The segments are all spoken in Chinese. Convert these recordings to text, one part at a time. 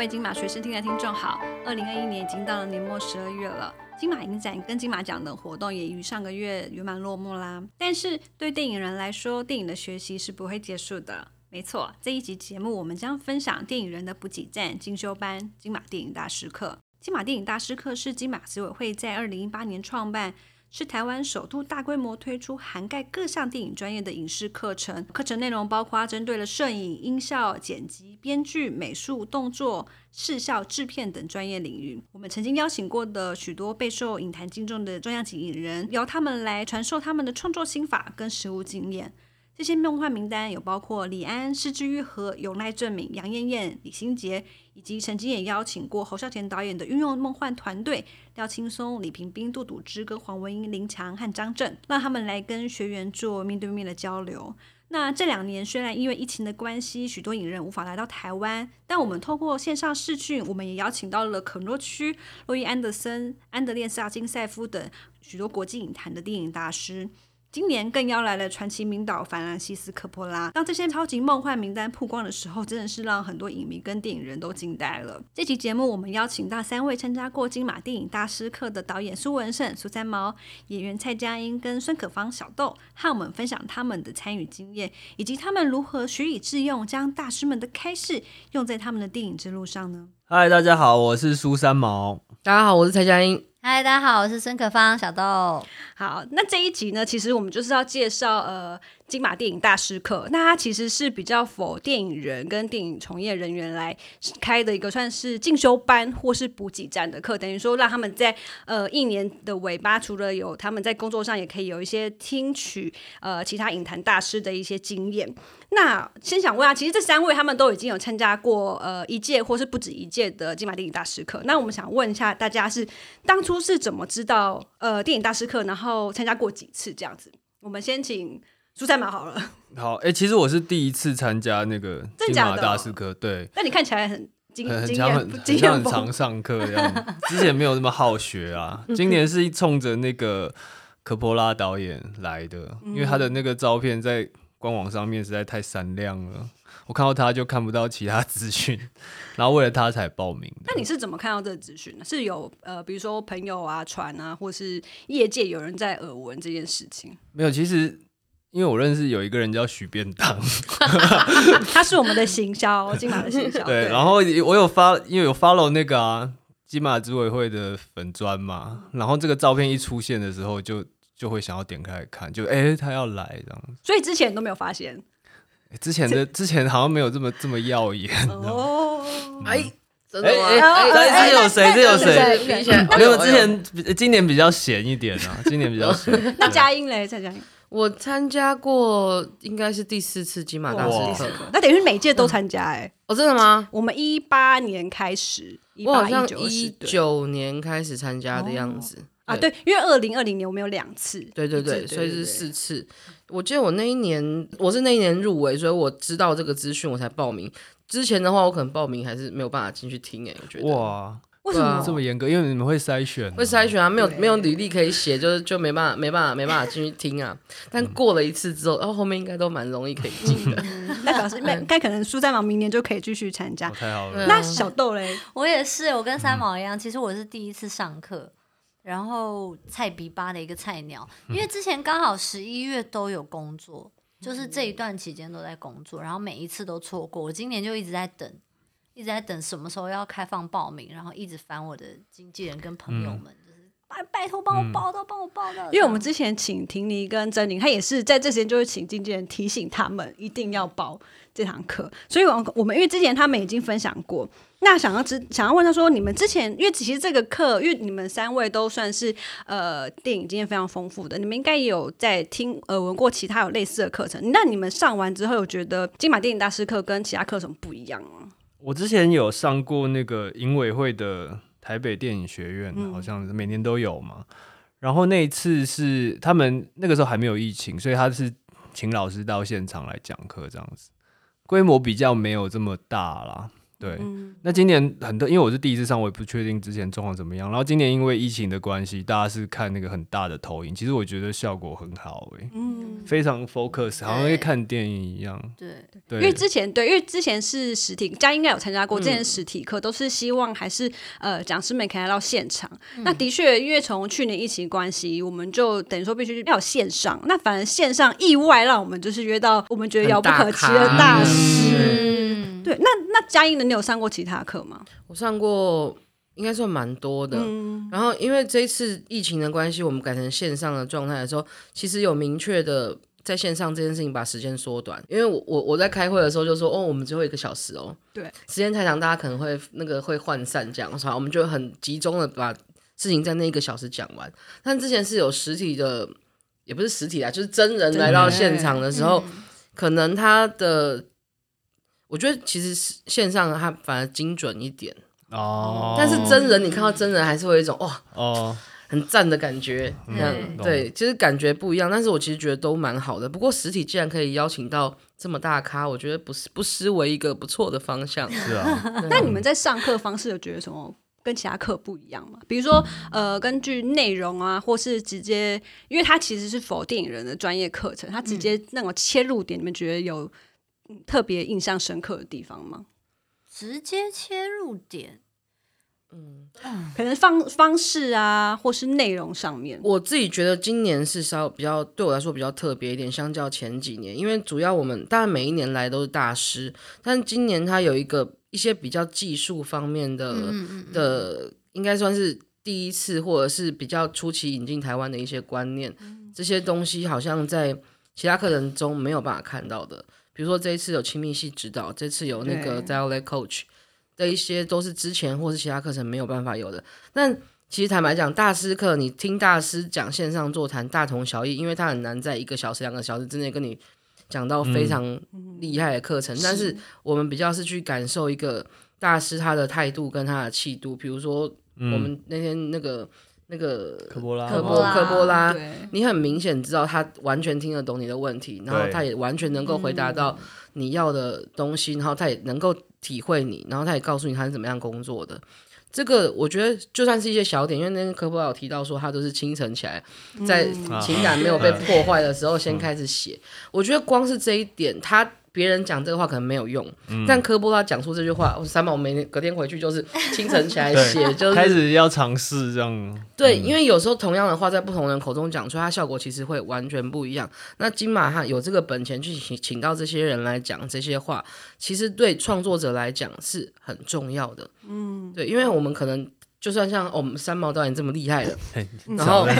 各位金马学生听的听众好，二零二一年已经到了年末十二月了，金马影展跟金马奖等活动也于上个月圆满落幕啦。但是对电影人来说，电影的学习是不会结束的。没错，这一集节目我们将分享电影人的补给站进修班——金马电影大师课。金马电影大师课是金马执委会在二零一八年创办。是台湾首度大规模推出涵盖各项电影专业的影视课程，课程内容包括针对了摄影、音效、剪辑、编剧、美术、动作、视效、制片等专业领域。我们曾经邀请过的许多备受影坛敬重的重量级影人，由他们来传授他们的创作心法跟实务经验。这些梦幻名单有包括李安、施之愈和永濑正敏、杨艳艳、李心洁，以及曾经也邀请过侯孝贤导演的运用梦幻团队廖青松、李平冰、杜笃之跟黄文英、林强和张震，让他们来跟学员做面对面的交流。那这两年虽然因为疫情的关系，许多影人无法来到台湾，但我们透过线上视讯，我们也邀请到了肯诺区、洛伊安德森、安德烈萨金塞夫等许多国际影坛的电影大师。今年更邀来了传奇名导法兰西斯科波拉。当这些超级梦幻名单曝光的时候，真的是让很多影迷跟电影人都惊呆了。这期节目我们邀请到三位参加过金马电影大师课的导演苏文胜、苏三毛，演员蔡佳音跟孙可芳、小豆，和我们分享他们的参与经验，以及他们如何学以致用，将大师们的开示用在他们的电影之路上呢？嗨，大家好，我是苏三毛。大家好，我是蔡佳音。嗨，大家好，我是孙可芳，小豆。好，那这一集呢，其实我们就是要介绍呃金马电影大师课。那它其实是比较否电影人跟电影从业人员来开的一个算是进修班或是补给站的课，等于说让他们在呃一年的尾巴，除了有他们在工作上，也可以有一些听取呃其他影坛大师的一些经验。那先想问啊，其实这三位他们都已经有参加过呃一届或是不止一届的金马电影大师课。那我们想问一下大家，是当初是怎么知道呃电影大师课，然后参加过几次这样子？我们先请苏三毛好了。好，哎，其实我是第一次参加那个金马大师课，对。那你看起来很经很经验很 经验很常上课这样，之前没有那么好学啊。今年是冲着那个科波拉导演来的，因为他的那个照片在。官网上面实在太闪亮了，我看到他就看不到其他资讯，然后为了他才报名。那你是怎么看到这个资讯呢？是有呃，比如说朋友啊传啊，或是业界有人在耳闻这件事情？没有，其实因为我认识有一个人叫许便当，他是我们的行销金马的行销。对，然后我有发，因为有 follow 那个啊金马执委会的粉砖嘛，然后这个照片一出现的时候就。就会想要点开来看，就哎，他要来这样，所以之前都没有发现，之前的之前好像没有这么这么耀眼哦。哎，真的吗？哎，这有谁？这有谁？没有，之前今年比较闲一点啊，今年比较闲。那佳音嘞？蔡佳音，我参加过，应该是第四次金马大师课，那等于每届都参加哎。哦，真的吗？我们一八年开始，我好像一九年开始参加的样子。啊，对，因为二零二零年我们有两次，对对对，所以是四次。我记得我那一年我是那一年入围，所以我知道这个资讯我才报名。之前的话，我可能报名还是没有办法进去听诶。我觉得哇，为什么这么严格？因为你们会筛选，会筛选啊，没有没有履历可以写，就是就没办法没办法没办法进去听啊。但过了一次之后，然后后面应该都蛮容易可以进的。那表示该可能苏三毛明年就可以继续参加。太好了。那小豆嘞，我也是，我跟三毛一样，其实我是第一次上课。然后菜比巴的一个菜鸟，因为之前刚好十一月都有工作，就是这一段期间都在工作，然后每一次都错过。我今年就一直在等，一直在等什么时候要开放报名，然后一直烦我的经纪人跟朋友们。就是拜拜托帮我报到，帮我报到。因为我们之前请婷妮跟珍妮，她也是在这时间就会请经纪人提醒他们一定要报这堂课。所以，我我们因为之前他们已经分享过，那想要知想要问他说，你们之前因为其实这个课，因为你们三位都算是呃电影经验非常丰富的，你们应该也有在听呃闻过其他有类似的课程。那你们上完之后，有觉得金马电影大师课跟其他课程不一样吗？我之前有上过那个影委会的。台北电影学院好像每年都有嘛，然后那一次是他们那个时候还没有疫情，所以他是请老师到现场来讲课这样子，规模比较没有这么大啦。对，那今年很多，因为我是第一次上，我也不确定之前状况怎么样。然后今年因为疫情的关系，大家是看那个很大的投影，其实我觉得效果很好诶。嗯，非常 focus，好像在看电影一样。对，对，因为之前对，因为之前是实体，家应该有参加过。之嗯前实体课都是希望还是呃讲师们可以来到现场。嗯那的确，因为从去年疫情关系，我们就等于说必须要线上。那反而线上意外让我们就是约到我们觉得遥不可及的大师。嗯，对，那那佳音呢？你有上过其他课吗？我上过应该算蛮多的。嗯，然后因为这一次疫情的关系，我们改成线上的状态的时候，其实有明确的在线上这件事情把时间缩短。因为我我我在开会的时候就说，哦，我们最后一个小时哦，对，时间太长，大家可能会那个会涣散这样，所以我们就很集中的把事情在那一个小时讲完。但之前是有实体的，也不是实体啊，就是真人来到现场的时候，可能他的。我觉得其实是线上它反而精准一点，哦，但是真人你看到真人还是会有一种哇哦，很赞的感觉，这样、嗯对，其实感觉不一样，但是我其实觉得都蛮好的。不过实体既然可以邀请到这么大咖，我觉得不是不失为一个不错的方向。是啊，那你们在上课方式有觉得什么跟其他课不一样吗？比如说，呃，根据内容啊，或是直接，因为它其实是否电影人的专业课程，它直接那种切入点，你们觉得有嗯特别印象深刻的地方吗？直接切入点，嗯可能方方式啊，或是内容上面。我自己觉得今年是稍比较对我来说比较特别一点，相较前几年，因为主要我们当然每一年来都是大师，但今年他有一个一些比较技术方面的、的，应该算是第一次或者是比较初期引进台湾的一些观念，这些东西好像在其他课程中没有办法看到的。比如说这一次有亲密系指导，这次有那个对 dialect coach 的一些都是之前或是其他课程没有办法有的。但其实坦白讲，大师课你听大师讲线上座谈大同小异，因为他很难在一个小时、两个小时之内跟你讲到非常厉害的课程。但是我们比较是去感受一个大师他的态度跟他的气度。比如说我们那天那个那个科波拉，科波科波拉，你很明显知道他完全听得懂你的问题，然后他也完全能够回答到你要的东西，然后他也能够体会你，然后他也告诉你他是怎么样工作的。这个我觉得就算是一些小点，因为那天科波拉有提到说他都是清晨起来，在情感没有被破坏的时候先开始写。我觉得光是这一点，他别人讲这个话可能没有用，但科波拉讲出这句话，我三宝每天隔天回去就是清晨起来写，就是开始要尝试这样，对，因为有时候同样的话在不同人口中讲出来，它效果其实会完全不一样。那金马哈有这个本钱去请请到这些人来讲这些话，其实对创作者来讲是很重要的。嗯，对，因为我们可能就算像、哦我们三毛导演这么厉害的，然后 被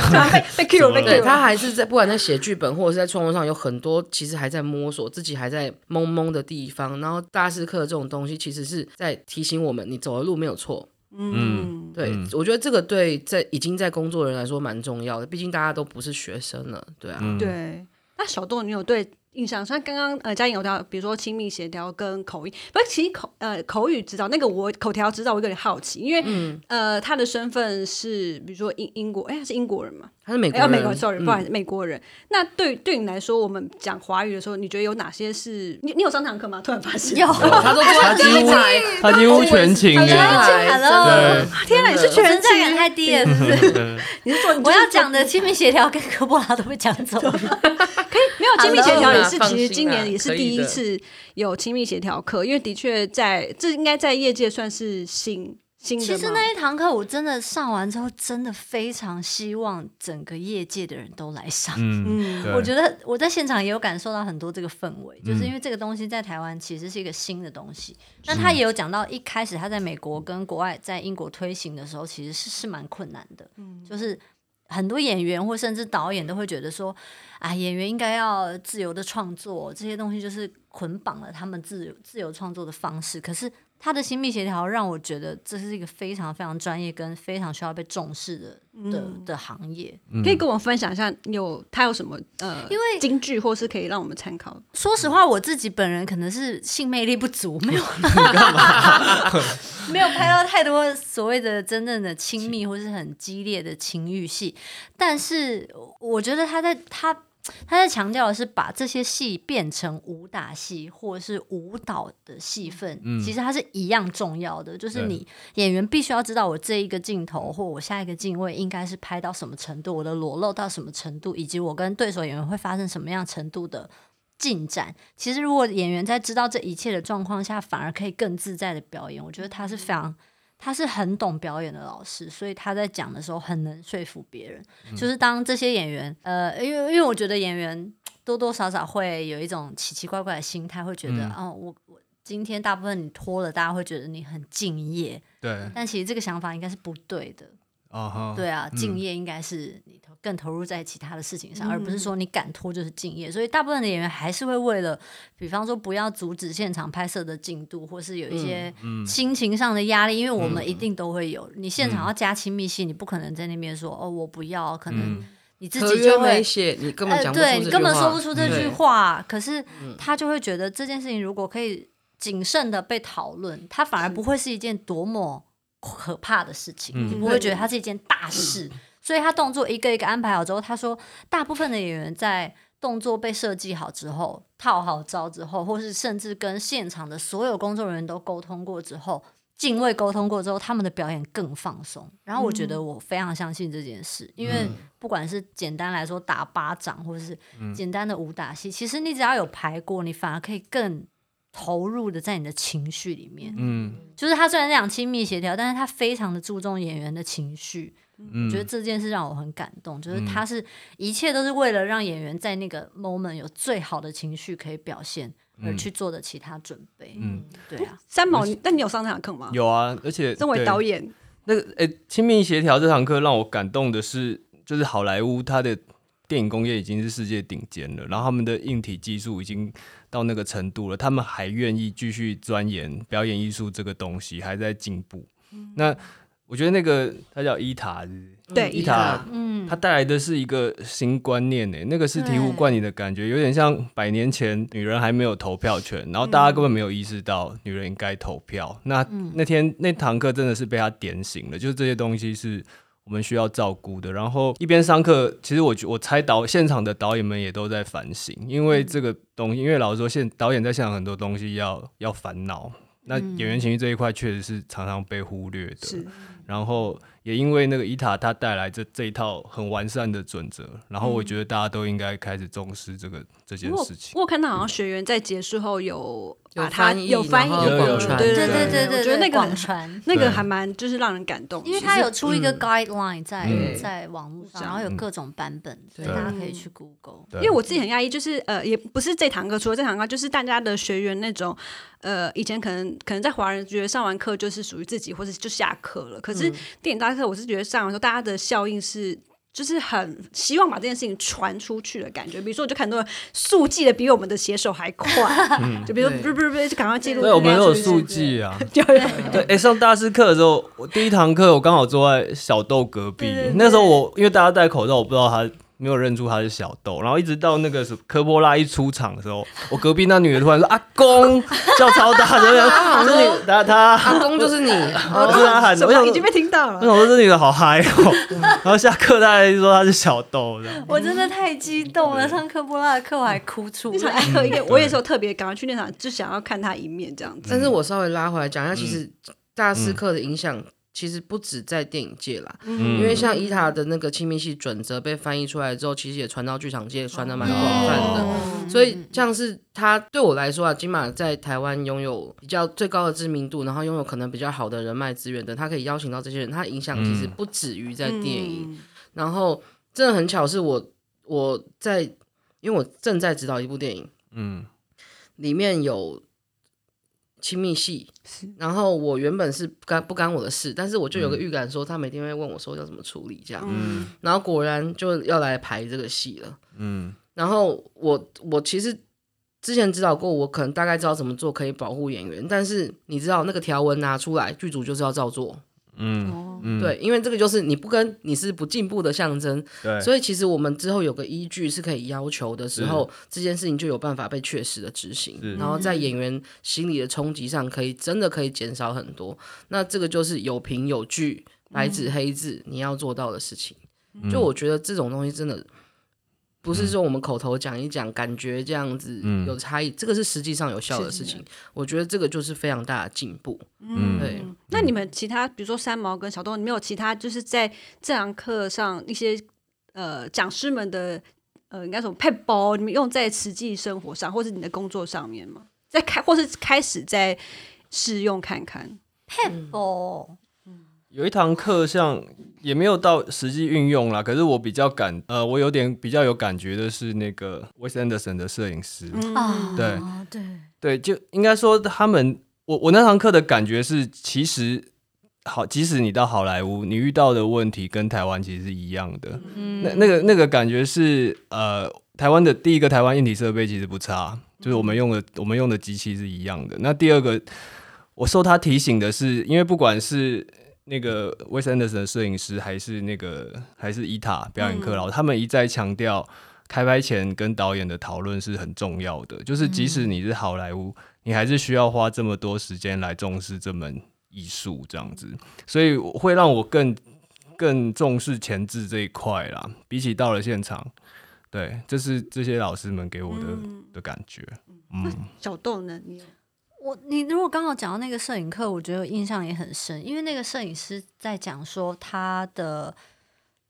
被 Q 被 Q，对他还是在不管在写剧本或者是在创作上有很多其实还在摸索，自己还在懵懵的地方。然后大师课这种东西其实是在提醒我们，你走的路没有错。嗯，对，嗯我觉得这个对在已经在工作的人来说蛮重要的，毕竟大家都不是学生了，对啊。嗯，对。那小豆，你有对印象？像刚刚呃，嘉颖有到，比如说亲密协调跟口音，不是，其实口呃口语指导那个我口条指导，我有点好奇，因为、嗯呃他的身份是比如说英英国，哎、他是英国人嘛？他是美国美国，sorry，、嗯不好意思，美国人。那对对你来说，我们讲华语的时候，你觉得有哪些是你你有上堂课吗？突然发现，有，他都坐在第一排，他几乎全勤第一耶，排 Hello 天哪，你是全存在感太低了，是不是？你是说我要讲的亲密协调跟科波拉都被讲走了。没有亲密协调也是，其实今年也是第一次有亲密协调课，因为的确在这应该在业界算是新新的。其实那一堂课我真的上完之后，真的非常希望整个业界的人都来上。嗯，我觉得我在现场也有感受到很多这个氛围，就是因为这个东西在台湾其实是一个新的东西。那他也有讲到，一开始他在美国跟国外在英国推行的时候，其实是是蛮困难的，嗯就是。很多演员或甚至导演都会觉得说，啊，演员应该要自由的创作，这些东西就是捆绑了他们自由自由创作的方式。可是他的亲密协调让我觉得这是一个非常非常专业跟非常需要被重视的的的行业。可以跟我分享一下有他有什么呃，因为京剧或是可以让我们参考。说实话，我自己本人可能是性魅力不足，没有 没有拍到太多所谓的真正的亲密或是很激烈的情欲戏。但是我觉得他在他他在强调的是把这些戏变成武打戏或者是舞蹈的戏份，其实它是一样重要的。就是你演员必须要知道我这一个镜头或我下一个镜位应该是拍到什么程度，我的裸露到什么程度，以及我跟对手演员会发生什么样程度的进展。其实如果演员在知道这一切的状况下，反而可以更自在的表演。我觉得他是非常。他是很懂表演的老师，所以他在讲的时候很能说服别人。就是当这些演员，呃，因为因为我觉得演员多多少少会有一种奇奇怪怪的心态，会觉得，哦，我我今天大部分你拖了，大家会觉得你很敬业。对。但其实这个想法应该是不对的。啊对啊，敬业应该是你投更投入在其他的事情上，而不是说你敢拖就是敬业。所以大部分的演员还是会为了，比方说不要阻止现场拍摄的进度，或是有一些心情上的压力，因为我们一定都会有。你现场要加亲密戏，你不可能在那边说哦我不要，可能你自己就会写，你根本讲对你根本说不出这句话。可是他就会觉得这件事情如果可以谨慎的被讨论，他反而不会是一件多么。可怕的事情，不会觉得它是一件大事，所以他动作一个一个安排好之后，他说，大部分的演员在动作被设计好之后，套好招之后，或是甚至跟现场的所有工作人员都沟通过之后，敬畏沟通过之后，他们的表演更放松。然后我觉得我非常相信这件事，因为不管是简单来说打巴掌，或者是简单的武打戏，其实你只要有排过，你反而可以更。投入的在你的情绪里面，嗯，就是他虽然讲亲密协调，但是他非常的注重演员的情绪，嗯，我觉得这件事让我很感动，就是他是一切都是为了让演员在那个 moment 有最好的情绪可以表现而去做的其他准备，嗯，对啊，三毛，那你有上这堂课吗？有啊，而且身为导演，那个诶，亲密协调这堂课让我感动的是，就是好莱坞它的电影工业已经是世界顶尖了，然后他们的硬体技术已经。到那个程度了，他们还愿意继续钻研表演艺术这个东西，还在进步。那我觉得那个他叫伊塔，对伊塔，嗯，他带来的是一个新观念呢。那个是醍醐灌顶的感觉，有点像百年前女人还没有投票权，然后大家根本没有意识到女人应该投票。那那天那堂课真的是被他点醒了，就是这些东西是。我们需要照顾的，然后一边上课，其实我我猜导现场的导演们也都在反省，因为这个东西，因为老实说，现导演在现场很多东西要要烦恼，那演员情绪这一块确实是常常被忽略的，然后。也因为那个伊塔他带来这这一套很完善的准则，然后我觉得大家都应该开始重视这个这件事情。我看到好像学员在结束后有有翻译，有翻译，有广传，对对对对对，我觉得那个广传那个还蛮就是让人感动，因为他有出一个 guideline 在在网络上，然后有各种版本，所以大家可以去 Google。因为我自己很压抑，就是呃，也不是这堂课，除了这堂课，就是大家的学员那种呃，以前可能可能在华人觉得上完课就是属于自己，或者就下课了，可是电影大课，我是觉得上完。之后大家的效应是，就是很希望把这件事情传出去的感觉。比如说，我就看到速记的比我们的写手还快，就比如说不是不是不是，就赶快记录。对，我们有速记啊。对，哎，上大师课的时候，我第一堂课我刚好坐在小豆隔壁。那时候我因为大家戴口罩，我不知道他。没有认出他是小豆，然后一直到那个是科波拉一出场的时候，我隔壁那女的突然说：“阿公叫超大声，是你，他他阿公就是你，我是他喊的，我想已经被听到了。我说这女的好嗨哦，然后下课大家就说她是小豆，我真的太激动了，上科波拉的课我还哭出来。我也是有特别赶快去那场，就想要看他一面这样子。但是我稍微拉回来讲一下，其实大师课的影响。其实不止在电影界啦，因为像伊塔的那个亲密戏准则被翻译出来之后，其实也传到剧场界，传的蛮广泛的。所以像是他对我来说啊，金马在台湾拥有比较最高的知名度，然后拥有可能比较好的人脉资源的，他可以邀请到这些人，他影响其实不止于在电影。然后真的很巧，是我我在因为我正在指导一部电影，嗯，里面有。亲密戏，然后我原本是干不干我的事，但是我就有个预感说他每天会问我说要怎么处理这样，然后果然就要来排这个戏了，嗯，然后我我其实之前指导过，我可能大概知道怎么做可以保护演员，但是你知道那个条文拿出来，剧组就是要照做。嗯，对，因为这个就是你不跟你是不进步的象征，对，所以其实我们之后有个依据是可以要求的时候，这件事情就有办法被确实的执行，然后在演员心理的冲击上，可以真的可以减少很多。那这个就是有凭有据，白纸黑字你要做到的事情。就我觉得这种东西真的不是说我们口头讲一讲，感觉这样子嗯有差异，这个是实际上有效的事情。我觉得这个就是非常大的进步。嗯对，那你们其他，比如说三毛跟小东，你们有其他就是在这堂课上一些呃讲师们的呃应该说配包，你们用在实际生活上，或是你的工作上面吗？在开或是开始在试用看看。哦，有一堂课像也没有到实际运用啦，可是我比较感呃，我有点比较有感觉的是那个 Wes Anderson 的摄影师，啊，对。对，对，就应该说他们，我我那堂课的感觉是，其实好，即使你到好莱坞，你遇到的问题跟台湾其实是一样的。嗯。那那个那个感觉是，呃，台湾的第一个台湾硬体设备其实不差，就是我们用的我们用的机器是一样的。那第二个，我受他提醒的是，因为不管是那个 Wes Anderson 的摄影师，还是那个还是伊塔表演课老，他们一再强调。开拍前跟导演的讨论是很重要的，就是即使你是好莱坞，你还是需要花这么多时间来重视这门艺术，这样子，所以会让我更更重视前置这一块啦。比起到了现场，对，这是这些老师们给我的、的感觉。嗯，小豆呢？你有我你如果刚好讲到那个摄影课，我觉得印象也很深，因为那个摄影师在讲说他的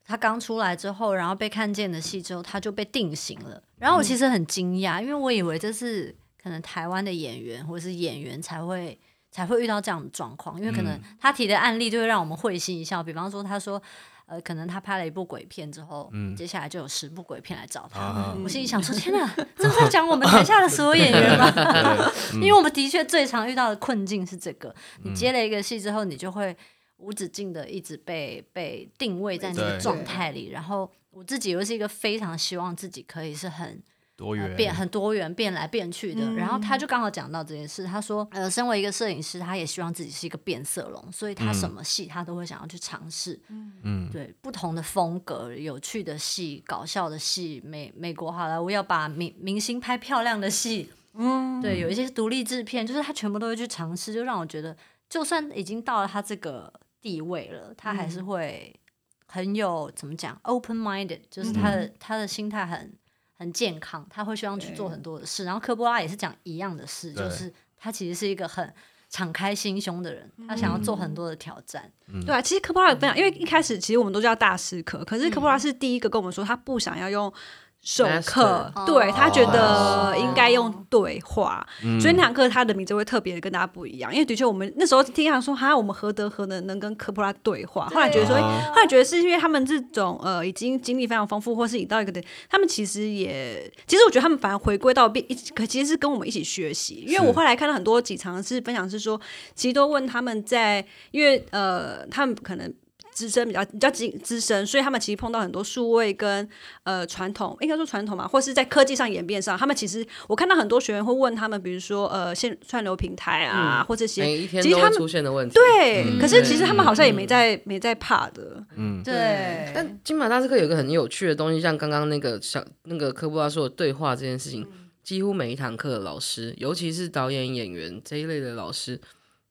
他刚出来之后，然后被看见的戏之后，他就被定型了。然后我其实很惊讶，因为我以为这是可能台湾的演员或者是演员才会才会遇到这样的状况，因为可能嗯他提的案例就会让我们会心一笑。比方说，他说。呃，可能他拍了一部鬼片之后，嗯接下来就有十部鬼片来找他。啊我心里想说：天哪，这是在讲我们台下的所有演员吗？因为我们的确最常遇到的困境是这个，你接了一个戏之后，你就会无止境的一直被被定位在那个状态里。然后我自己又是一个非常希望自己可以是很多元、呃变很多元变来变去的。然后他就刚好讲到这件事，他说呃，身为一个摄影师，他也希望自己是一个变色龙，所以他什么戏他都会想要去尝试。嗯，对不同的风格、有趣的戏、搞笑的戏，美美国好莱坞要把明明星拍漂亮的戏，嗯，对，有一些独立制片，就是他全部都会去尝试，就让我觉得，就算已经到了他这个地位了，他还是会很有怎么讲，open minded，就是他的、他的心态很很健康，他会希望去做很多的事。然后科波拉也是讲一样的事，就是他其实是一个很敞开心胸的人，他想要做很多的挑战。对啊，其实科波拉有分享，因为一开始其实我们都叫大师课，可是科波拉是第一个跟我们说他不想要用授课 Master，对他觉得哦应该用对话，所以那堂课他的名字会特别的跟大家不一样，因为的确我们那时候听他说，哈，我们何德何能能跟科普拉对话？后来觉得说，后来觉得是因为他们这种呃已经经历非常丰富，或是已到一个点，他们其实也，其实我觉得他们反而回归到变一起，可其实是跟我们一起学习。因为我后来看到很多几场是分享是说，其实都问他们在，因为呃他们可能。资深比较比较资资深，所以他们其实碰到很多数位跟呃传统，应该说传统嘛，或是在科技上演变上，他们其实我看到很多学员会问他们，比如说呃线串流平台啊，或这些，每一天都会其实他们出现的问题。对，嗯可是其实他们好像也嗯没在、没在怕的，嗯，对，但金马大师课有一个很有趣的东西，像刚刚那个小那个科布拉说的对话这件事情，几乎每一堂课的老师，尤其是导演、演员这一类的老师，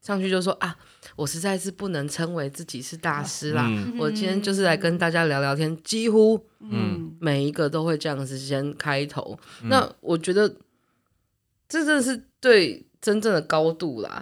上去就说啊，我实在是不能称为自己是大师啦，嗯我今天就是来跟大家聊聊天，几乎嗯每一个都会这样子先开头。那我觉得这真的是对真正的高度啦，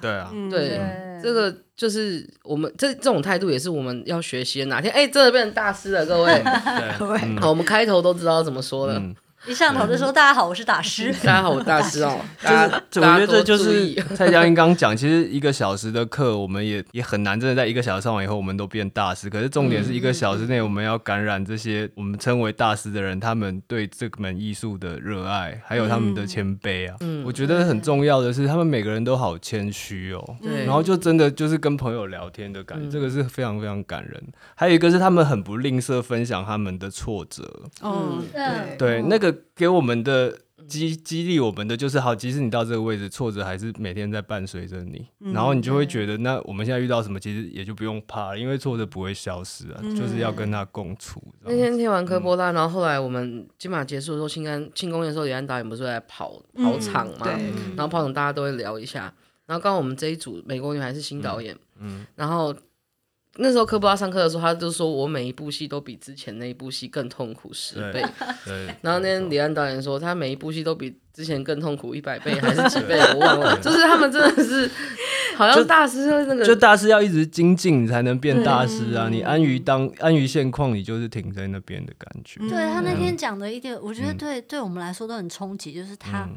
对这个就是我们这这种态度也是我们要学习的。哪天哎、真的变成大师了，各位，好，我们开头都知道怎么说了。嗯一上头就说：“大家好，我是大师。大家好，我大师哦，大家这我觉得这就是 蔡佳音刚讲，其实一个小时的课，我们也也很难真的在一个小时上完以后，我们都变大师。可是重点是一个小时内，我们要感染这些我们称为大师的人，他们对这门艺术的热爱，还有他们的谦卑啊。嗯我觉得很重要的是，他们每个人都好谦虚哦。对然后就真的就是跟朋友聊天的感觉，嗯这个是非常非常感人。还有一个是他们很不吝啬分享他们的挫折，哦，对对，那个给我们的激激励我们的就是，好，即使你到这个位置，挫折还是每天在伴随着你，然后你就会觉得，那我们现在遇到什么，其实也就不用怕了，因为挫折不会消失啊，就是要跟他共处。那天听完科波拉，然后后来我们金马结束的时候，庆安庆功宴的时候，李安导演不是在跑跑场嘛？对。然后跑场大家都会聊一下。然后刚好我们这一组美国女孩是新导演，嗯，然后那时候科布拉上课的时候，他就说我每一部戏都比之前那一部戏更痛苦十倍。然后那天李安导演说，他每一部戏都比之前更痛苦一百倍 还是几倍，我忘了。就是他们真的是，好像大师那个，就大师要一直精进才能变大师啊！你安于当安于现况，你就是停在那边的感觉。对他那天讲的一点，我觉得对对我们来说都很冲击，就是他。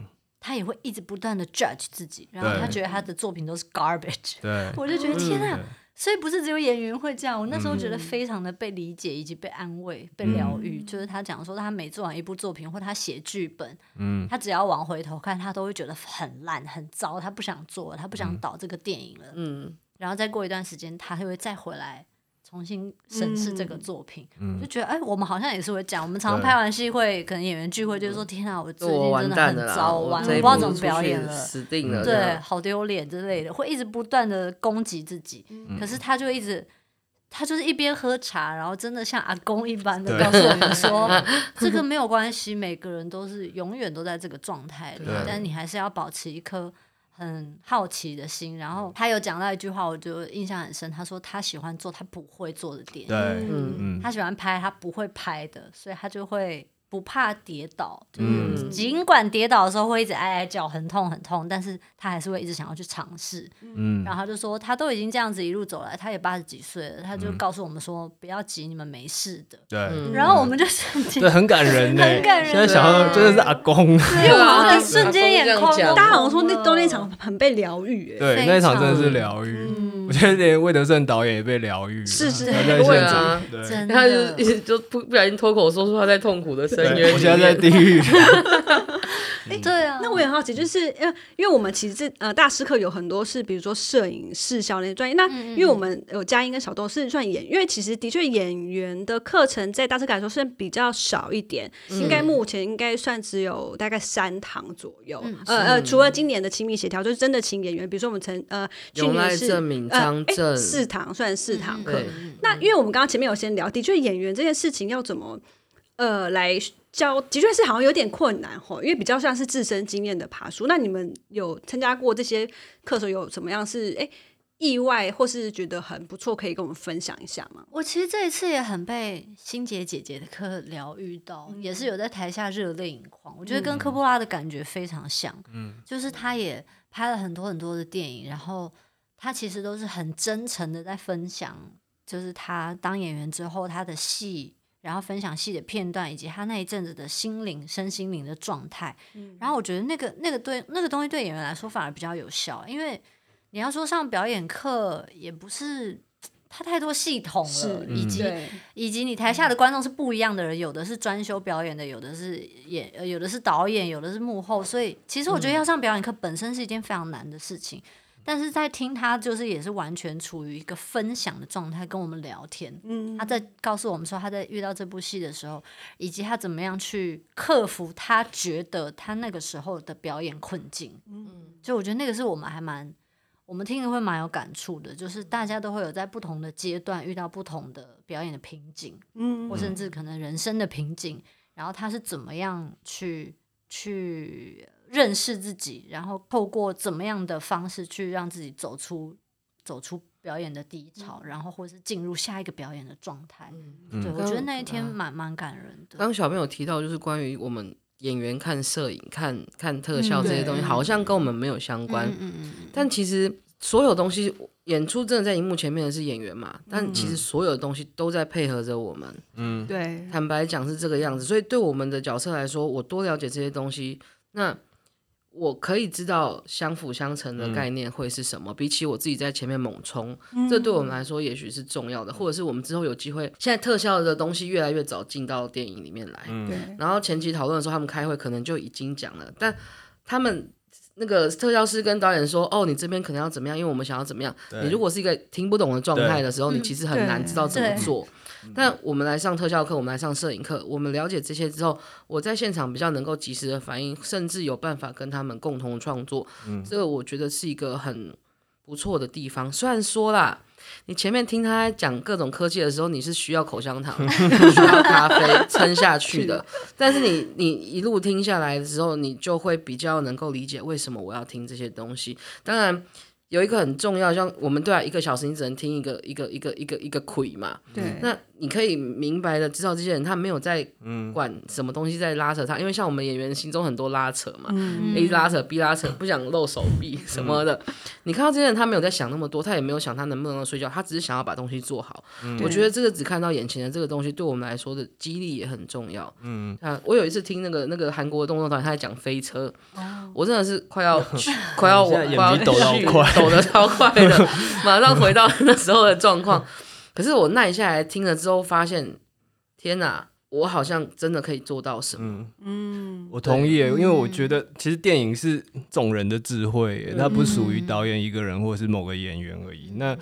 他也会一直不断的 judge 自己，然后他觉得他的作品都是 garbage。对，我就觉得天啊！所以不是只有演员会这样。我那时候觉得非常的被理解以及被安慰、被疗愈。就是他讲说，他每做完一部作品或他写剧本，嗯，他只要往回头看，他都会觉得很烂、很糟，他不想做，他不想导这个电影了。嗯，然后再过一段时间，他会再回来。重新审视这个作品，就觉得哎，我们好像也是会讲，我们常常拍完戏会，可能演员聚会就是说，天啊，我最近真的很糟，完我不知道怎么表演了，死定了，对，好丢脸之类的，会一直不断的攻击自己。可是他就一直，他就是一边喝茶，然后真的像阿公一般的告诉我们说，这个没有关系，每个人都是永远都在这个状态里，但你还是要保持一颗。很好奇的心，然后他有讲到一句话，我就印象很深。他说他喜欢做他不会做的电影，嗯，他喜欢拍他不会拍的，所以他就会。不怕跌倒，就是尽管跌倒的时候会一直哀哀叫，很痛很痛，但是他还是会一直想要去尝试。嗯，然后他就说，他都已经这样子一路走来，他也八十几岁了，他就告诉我们说，不要急，你们没事的。对，然后我们就对很感人，很感人。现在想到真的是阿公，因为我们瞬间眼眶，大家好像说那都那场很被疗愈，对，那场真的是疗愈。我觉得连魏德胜导演也被疗愈，是是，对啊，对，他就一就不不小心脱口说出他在痛苦的深渊，我现在在地狱。哎，对啊，那我也好奇，就是因为因为我们其实这呃大师课有很多是，比如说摄影、视效那些专业。那因为我们有佳音跟小豆是算演，因为其实的确演员的课程在大师课来说是比较少一点，应该目前应该算只有大概三堂左右。呃呃，除了今年的亲密协调，就是真的请演员，比如说我们曾呃去年是呃四堂算四堂课。那因为我们刚刚前面有先聊，的确演员这件事情要怎么呃来。教的确是好像有点困难吼，因为比较像是自身经验的爬书。那你们有参加过这些课程，有什么样是哎意外，或是觉得很不错，可以跟我们分享一下吗？我其实这一次也很被心杰姐姐的课疗愈到，也是有在台下热泪盈眶。我觉得跟科波拉的感觉非常像，嗯，就是他也拍了很多很多的电影，然后他其实都是很真诚的在分享，就是他当演员之后他的戏。然后分享戏的片段，以及他那一阵子的心灵、身心灵的状态。然后我觉得那个、那个对那个东西对演员来说反而比较有效，因为你要说上表演课，也不是他太多系统了，以及以及你台下的观众是不一样的人，有的是专修表演的，有的是演，有的是导演，有的是幕后，所以其实我觉得要上表演课本身是一件非常难的事情。但是在听他，就是也是完全处于一个分享的状态，跟我们聊天。嗯，他在告诉我们说，他在遇到这部戏的时候，以及他怎么样去克服他觉得他那个时候的表演困境。嗯，就我觉得那个是我们还蛮，我们听了会蛮有感触的。就是大家都会有在不同的阶段遇到不同的表演的瓶颈，嗯，或甚至可能人生的瓶颈，然后他是怎么样去去。认识自己，然后透过怎么样的方式去让自己走出走出表演的低潮，然后或是进入下一个表演的状态。对，我觉得那一天蛮蛮感人的。刚小朋友提到，就是关于我们演员看摄影、看看特效这些东西，好像跟我们没有相关。嗯嗯。但其实所有东西，演出真的在荧幕前面的是演员嘛？但其实所有的东西都在配合着我们。嗯，对。坦白讲是这个样子，所以对我们的角色来说，我多了解这些东西，那。我可以知道相辅相成的概念会是什么，比起我自己在前面猛冲，这对我们来说也许是重要的，或者是我们之后有机会，现在特效的东西越来越早进到电影里面来，对。然后前期讨论的时候，他们开会可能就已经讲了，但他们那个特效师跟导演说：“哦，你这边可能要怎么样，因为我们想要怎么样。”你如果是一个听不懂的状态的时候，你其实很难知道怎么做。但我们来上特效课，我们来上摄影课，我们了解这些之后，我在现场比较能够及时的反应，甚至有办法跟他们共同创作。嗯，这个我觉得是一个很不错的地方。虽然说啦，你前面听他讲各种科技的时候，你是需要口香糖、需要咖啡撑下去的，但是你你一路听下来的时候，你就会比较能够理解为什么我要听这些东西。当然。有一个很重要，像我们对啊，一个小时你只能听一个一个一个一个一个轨嘛，对，那你可以明白的知道这些人他没有在管什么东西在拉扯他，因为像我们演员心中很多拉扯嘛、a 拉扯 B 拉扯，不想露手臂什么的。你看到这些人，他没有在想那么多，他也没有想他能不能睡觉，他只是想要把东西做好。我觉得这个只看到眼前的这个东西，对我们来说的激励也很重要。嗯，啊，我有一次听那个那个韩国的动作团，他在讲飞车，我真的是快要 快要我眼快要抖到去快抖得超快的，马上回到那时候的状况。可是我耐下来听了之后，发现天哪，我好像真的可以做到什么。嗯，我同意，因为我觉得其实电影是众人的智慧耶，它不属于导演一个人或者是某个演员而已。那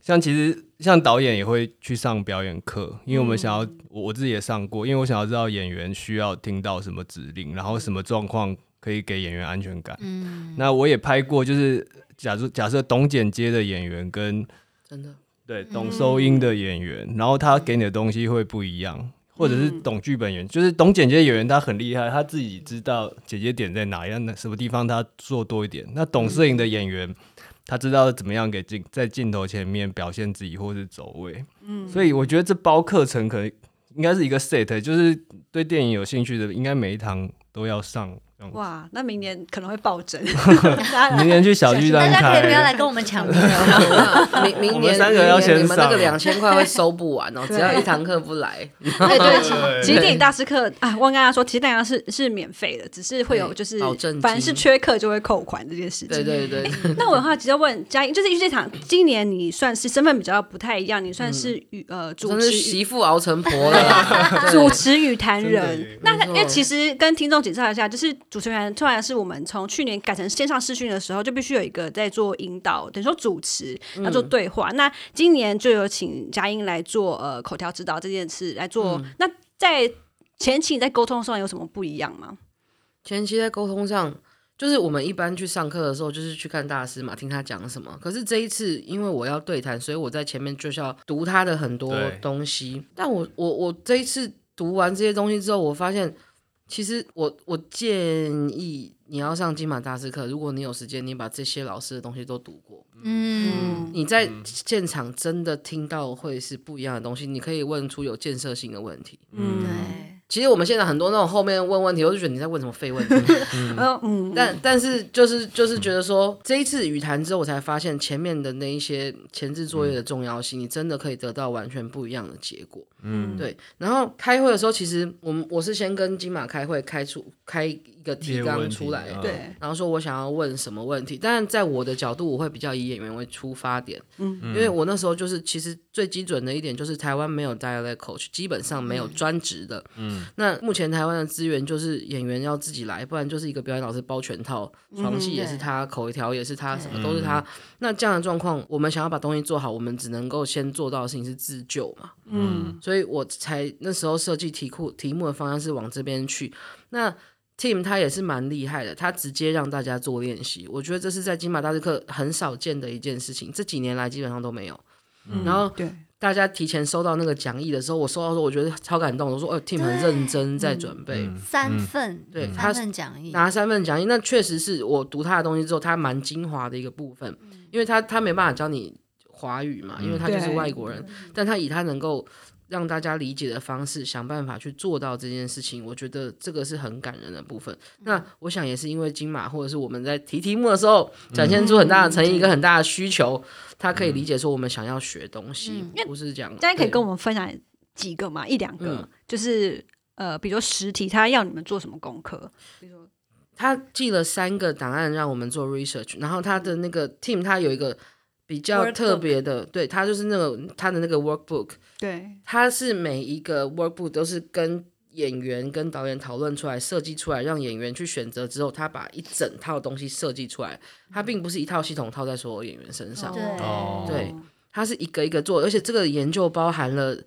像其实像导演也会去上表演课，因为我们想要，我我自己也上过，因为我想要知道演员需要听到什么指令，然后什么状况可以给演员安全感。嗯，那我也拍过，就是假设假设懂剪接的演员跟真的，对懂收音的演员，然后他给你的东西会不一样，或者是懂剧本演员，就是懂剪接的演员他很厉害，他自己知道剪接点在哪样的什么地方他做多一点。那懂摄影的演员，他知道怎么样给镜在镜头前面表现自己或是走位。嗯，所以我觉得这包课程可能应该是一个 set，就是对电影有兴趣的，应该每一堂都要上。这样子。哇，那明年可能会暴增。明年去小巨大家可以不要开，来跟我们抢名额？明 明我们年三个要先明年你们那个两千块会收不完哦，只要一堂课不来，对对，其实电影大师课啊，我跟大家说，其实大家是是免费的，只是会有对就是凡是缺课就会扣款这件事情。对对对，那我的话，直接问嘉音，就是因为这场今年你算是身份比较不太一样，你算是与、呃主真持是媳妇熬成婆了主持与谈真的人耶。那因为其实跟听众介绍一下，就是主持人突然是我们从去年改成线上视讯的时候，就必须有一个在做引导，等于说主持要做对话。那今年就有请佳音来做呃口条指导这件事来做。那在前期你在沟通上有什么不一样吗？前期在沟通上，就是我们一般去上课的时候，就是去看大师嘛，听他讲什么。可是这一次，因为我要对谈，所以我在前面就是要读他的很多东西。但我我我这一次读完这些东西之后，我发现，其实我我建议你要上金马大师课，如果你有时间，你把这些老师的东西都读过，嗯，你在现场真的听到会是不一样的东西，你可以问出有建设性的问题。嗯，对，其实我们现在很多那种后面问问题，我就觉得你在问什么废问题。嗯嗯，但但是就是就是觉得说，这一次语谈之后，我才发现前面的那一些前置作业的重要性，你真的可以得到完全不一样的结果。嗯，对。然后开会的时候，其实我们我是先跟金马开会，开出开一个提纲出来，嗯对，然后说我想要问什么问题。但在我的角度，我会比较以演员为出发点，嗯因为我那时候就是其实最基准的一点就是台湾没有 dialect coach，基本上没有专职的。嗯，那目前台湾的资源就是演员要自己来，不然就是一个表演老师包全套，床戏也是他，口条也是他，什么都是他。那这样的状况，我们想要把东西做好，我们只能够先做到的事情是自救嘛。嗯所以我才那时候设计题库题目的方向是往这边去。那 Team 他也是蛮厉害的，他直接让大家做练习，我觉得这是在金马大师课很少见的一件事情，这几年来基本上都没有。然后对，大家提前收到那个讲义的时候，我收到的时候我觉得超感动，我说哦，Team 很认真在准备。三份，对他三份讲义，拿三份讲义，那确实是我读他的东西之后，他蛮精华的一个部分，因为他他没办法教你华语嘛，因为他就是外国人，但他以他能够让大家理解的方式，想办法去做到这件事情，我觉得这个是很感人的部分。那我想也是因为金马或者是我们在提题目的时候，展现出很大的诚意，一个很大的需求，他可以理解说我们想要学东西，不是这样。对大家可以跟我们分享几个嘛，一两个，嗯就是呃，比如说实体，他要你们做什么功课？比如他寄了三个档案让我们做 research，然后他的那个 team 他有一个比较特别的，对他就是那个他的那个 workbook，对，它是每一个 workbook 都是跟演员跟导演讨论出来、设计出来，让演员去选择之后，他把一整套东西设计出来，它并不是一套系统套在所有演员身上，对。哦。对它是一个一个做，而且这个研究包含了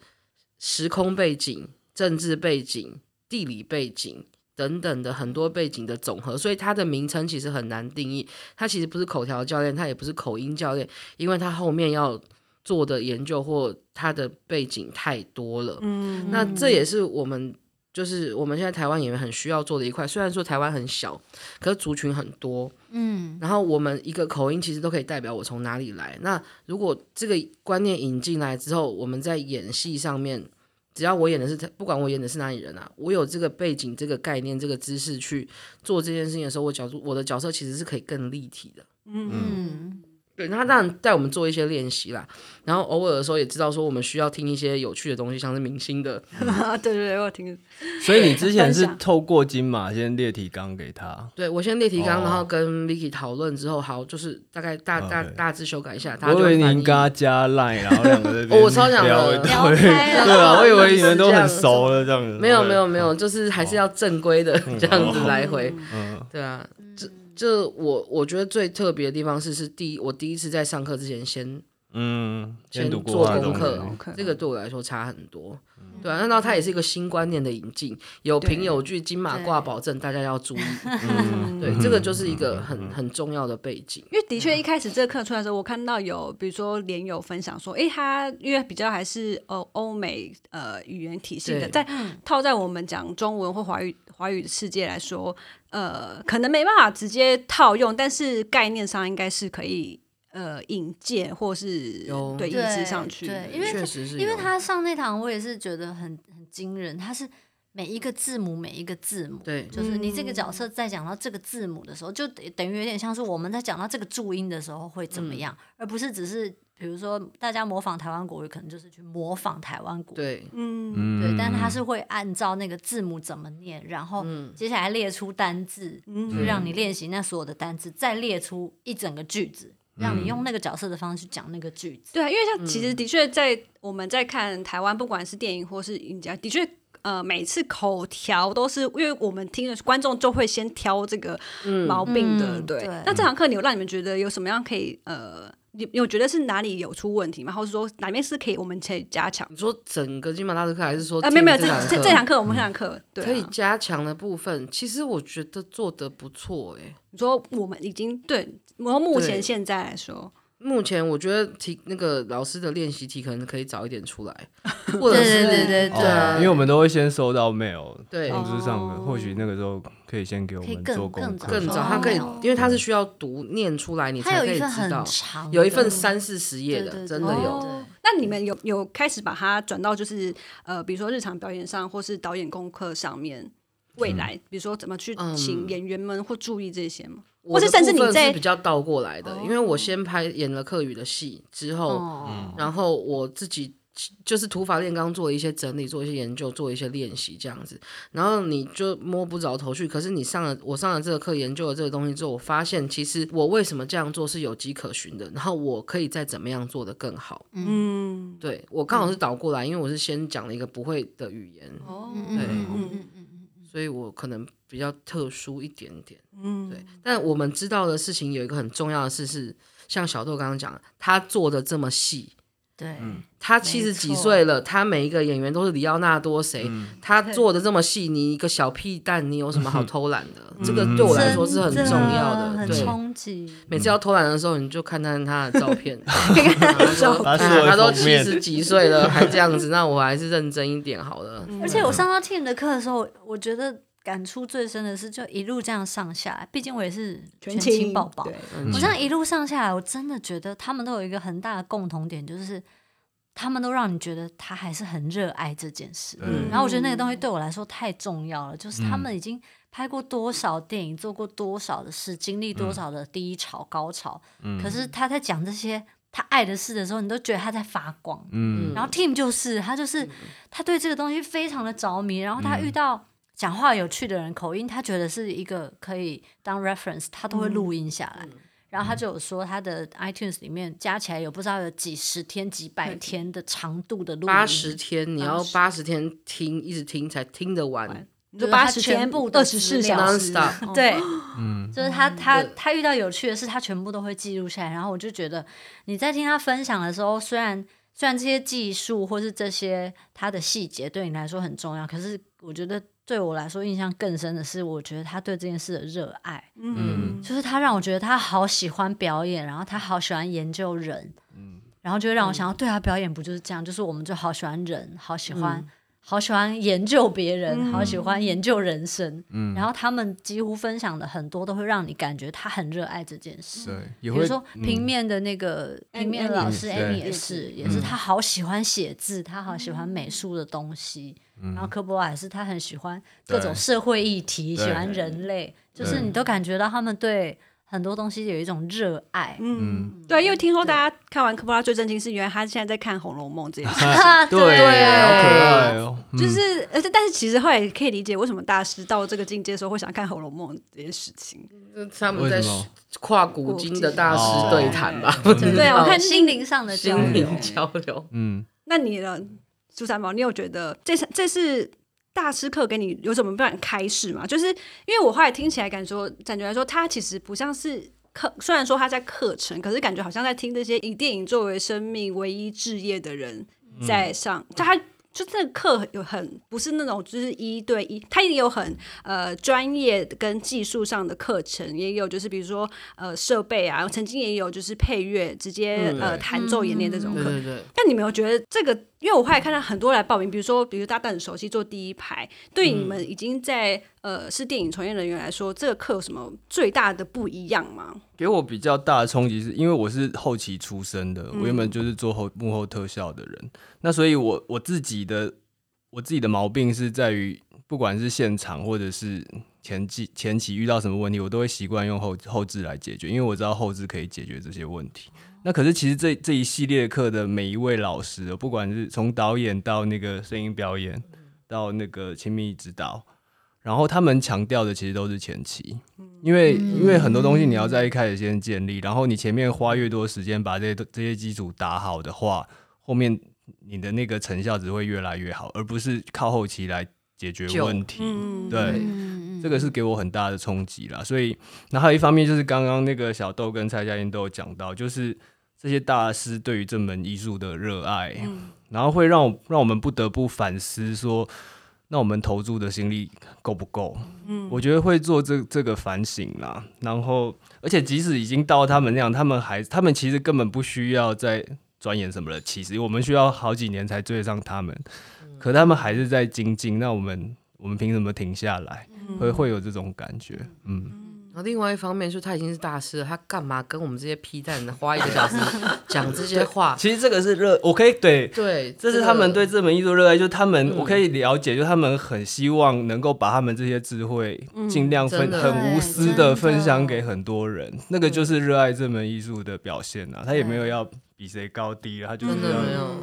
时空背景、政治背景、地理背景。等等的很多背景的总和，所以它的名称其实很难定义。它其实不是口条教练，它也不是口音教练，因为它后面要做的研究或它的背景太多了。嗯，那这也是我们就是我们现在台湾演员很需要做的一块。虽然说台湾很小，可是族群很多，嗯，然后我们一个口音其实都可以代表我从哪里来。那如果这个观念引进来之后，我们在演戏上面，只要我演的是不管我演的是哪里人啊，我有这个背景、这个概念、这个知识去做这件事情的时候，我角度我的角色其实是可以更立体的。嗯，对，那他当然带我们做一些练习啦，然后偶尔的时候也知道说我们需要听一些有趣的东西，像是明星的，对对对，我听。所以你之前是透过金马先列提纲给他，对我先列提纲，哦。然后跟 Vicky 讨论之后，好，就是大概大大大致修改一下，他我以为就翻译您跟他加 line，然后两个在 那边哦我超想聊的对对啊，我以为你们都很熟了这样子。没有对没有没有，就是还是要正规的这样子来回，嗯。对啊，这这我我觉得最特别的地方是是第一，我第一次在上课之前先嗯，先读过做功课这个对我来说差很多。对啊，那然后它也是一个新观念的引进，有凭有据，金马挂保证，大家要注意。嗯对，这个就是一个很很重要的背景。因为的确一开始这个课出来的时候，我看到有比如说连友分享说，哎，他因为比较还是欧欧美呃语言体系的，对在套在我们讲中文或华语华语世界来说，呃，可能没办法直接套用，但是概念上应该是可以呃引荐或是对移对植上去。对，因为确实是，因为他上那堂，我也是觉得很很惊人，他是每一个字母每一个字母，对就是你这个角色在讲到这个字母的时候，就等等于有点像是我们在讲到这个注音的时候会怎么样，而不是只是比如说大家模仿台湾国语，可能就是去模仿台湾国语。对嗯，嗯对，但他是会按照那个字母怎么念，然后接下来列出单字，就让你练习那所有的单字，再列出一整个句子，让你用那个角色的方式去讲那个句子。对啊，因为像其实的确在我们在看台湾，不管是电影或是影家，的确。呃，每次口条都是因为我们听的观众就会先挑这个毛病的，对。嗯对那这堂课你有让你们觉得有什么样可以呃，你你有觉得是哪里有出问题吗？或者说哪边是可以我们可以加强？你说整个金马大师课，还是说啊，没有没有，这这这堂课我们这堂课对啊、可以加强的部分，其实我觉得做的不错哎。你说我们已经对，然后目前现在来说，目前我觉得题那个老师的练习题可能可以早一点出来，或者对是对对对因为我们都会先收到 mail 对通知上的，哦或许那个时候可以先给我们做功课，更早，哦他可以，因为他是需要读念出来，你才可以知道。有一份三四十页的，真的有。哦那你们有有开始把它转到就是呃，比如说日常表演上，或是导演功课上面，未来、比如说怎么去嗯。请演员们或注意这些吗？或是甚至你在是比较倒过来的，因为我先拍演了客语的戏之后，哦，然后我自己就是土法炼钢，做了一些整理，做一些研究，做一些练习这样子。然后你就摸不着头绪，可是你上了我上了这个课，研究了这个东西之后，我发现其实我为什么这样做是有迹可循的，然后我可以再怎么样做的更好。嗯，对我刚好是倒过来，因为我是先讲了一个不会的语言，哦，嗯嗯嗯嗯嗯嗯所以我可能比较特殊一点点。嗯，对，但我们知道的事情有一个很重要的事是，像小豆刚刚讲的，他做的这么细，对，他七十几岁了，他每一个演员都是里奥纳多谁，他做的这么细，你一个小屁蛋，你有什么好偷懒的？这个对我来说是很重要的。冲击。每次要偷懒的时候，你就看看他的照片，他都七十几岁了，还这样子，那我还是认真一点好了。而且我上到 team 的课的时候，我觉得感触最深的是，就一路这样上下来，毕竟我也是全亲亲宝宝，对我这样一路上下来，我真的觉得他们都有一个很大的共同点，就是他们都让你觉得他还是很热爱这件事。嗯然后我觉得那个东西对我来说太重要了，就是他们已经拍过多少电影，做过多少的事，经历多少的低潮、高潮，可是他在讲这些他爱的事的时候，你都觉得他在发光。嗯然后 Team 就是他就是他对这个东西非常的着迷，然后他遇到讲话有趣的人，口音他觉得是一个可以当 reference，他都会录音下来。然后他就有说，他的 iTunes 里面加起来有不知道有几十天、几百天的长度的录音，八十天，你要八十。天听，一直听才听得完。你就八十天全部的二十四小时 Non-stop 对，嗯。就是他他他遇到有趣的事，他全部都会记录下来。然后我就觉得你在听他分享的时候，虽然虽然这些技术或是这些他的细节对你来说很重要，可是我觉得对我来说印象更深的是，我觉得他对这件事的热爱，嗯，就是他让我觉得他好喜欢表演，然后他好喜欢研究人，嗯然后就让我想到，对啊，表演不就是这样？就是我们就好喜欢人，好喜欢。好喜欢研究别人，好喜欢研究人生。嗯，然后他们几乎分享的很多都会让你感觉他很热爱这件事。对，比如说平面的那个平面老师 Amy 也是，也是他好喜欢写字，他好喜欢美术的东西。然后科博瓦也是，他很喜欢各种社会议题，喜欢人类，就是你都感觉到他们对。很多东西有一种热爱，嗯，对，因为听说大家看完科波拉最震惊是，原来他现在在看《红楼梦》这件事，对，好可爱哦。就是，而且但是其实后来可以理解为什么大师到这个境界的时候会想看《红楼梦》这件事情，他们在跨古今的大师对谈吧？对啊，我看心灵上的心灵交流。嗯，那你呢，朱三毛？你有觉得这是这是？大师课给你有什么办法开示吗？就是因为我后来听起来感说感觉来说，他其实不像是课，虽然说他在课程，可是感觉好像在听这些以电影作为生命唯一置业的人在上，他。就这个课有很不是那种就是一对一，他也有很呃专业跟技术上的课程，也有就是比如说呃设备啊，曾经也有就是配乐直接呃弹奏演练这种课。但你没有觉得这个？因为我后来看到很多来报名，比如说比如大家很熟悉坐第一排，对你们已经在呃是电影从业人员来说，这个课有什么最大的不一样吗？给我比较大的冲击是因为我是后期出身的，我原本就是做后幕后特效的人。那所以，我我自己的我自己的毛病是在于，不管是现场或者是前期前期遇到什么问题，我都会习惯用后后置来解决，因为我知道后置可以解决这些问题。那可是其实这这一系列课的每一位老师，不管是从导演到那个声音表演，到那个亲密指导，然后他们强调的其实都是前期，因为因为很多东西你要在一开始先建立，然后你前面花越多时间把这些这些基础打好的话，后面。你的那个成效只会越来越好，而不是靠后期来解决问题。对，这个是给我很大的冲击啦。所以，那还有一方面就是刚刚那个小豆跟蔡佳音都有讲到，就是这些大师对于这门艺术的热爱，然后会让让我们不得不反思说，那我们投注的心力够不够？嗯，我觉得会做这这个反省啦。然后，而且即使已经到他们那样，他们还他们其实根本不需要再。钻研什么了，其实我们需要好几年才追得上他们，可他们还是在精进。那我们我们凭什么停下来？会会有这种感觉，嗯。然后另外一方面，就他已经是大师了，他干嘛跟我们这些批战的花一个小时 讲这些话？其实这个是热，我可以对对，这是他们对这门艺术热爱，就是他们我可以了解，就他们很希望能够把他们这些智慧尽量分很无私的分享给很多人，那个就是热爱这门艺术的表现啊。他也没有要比谁高低，他就是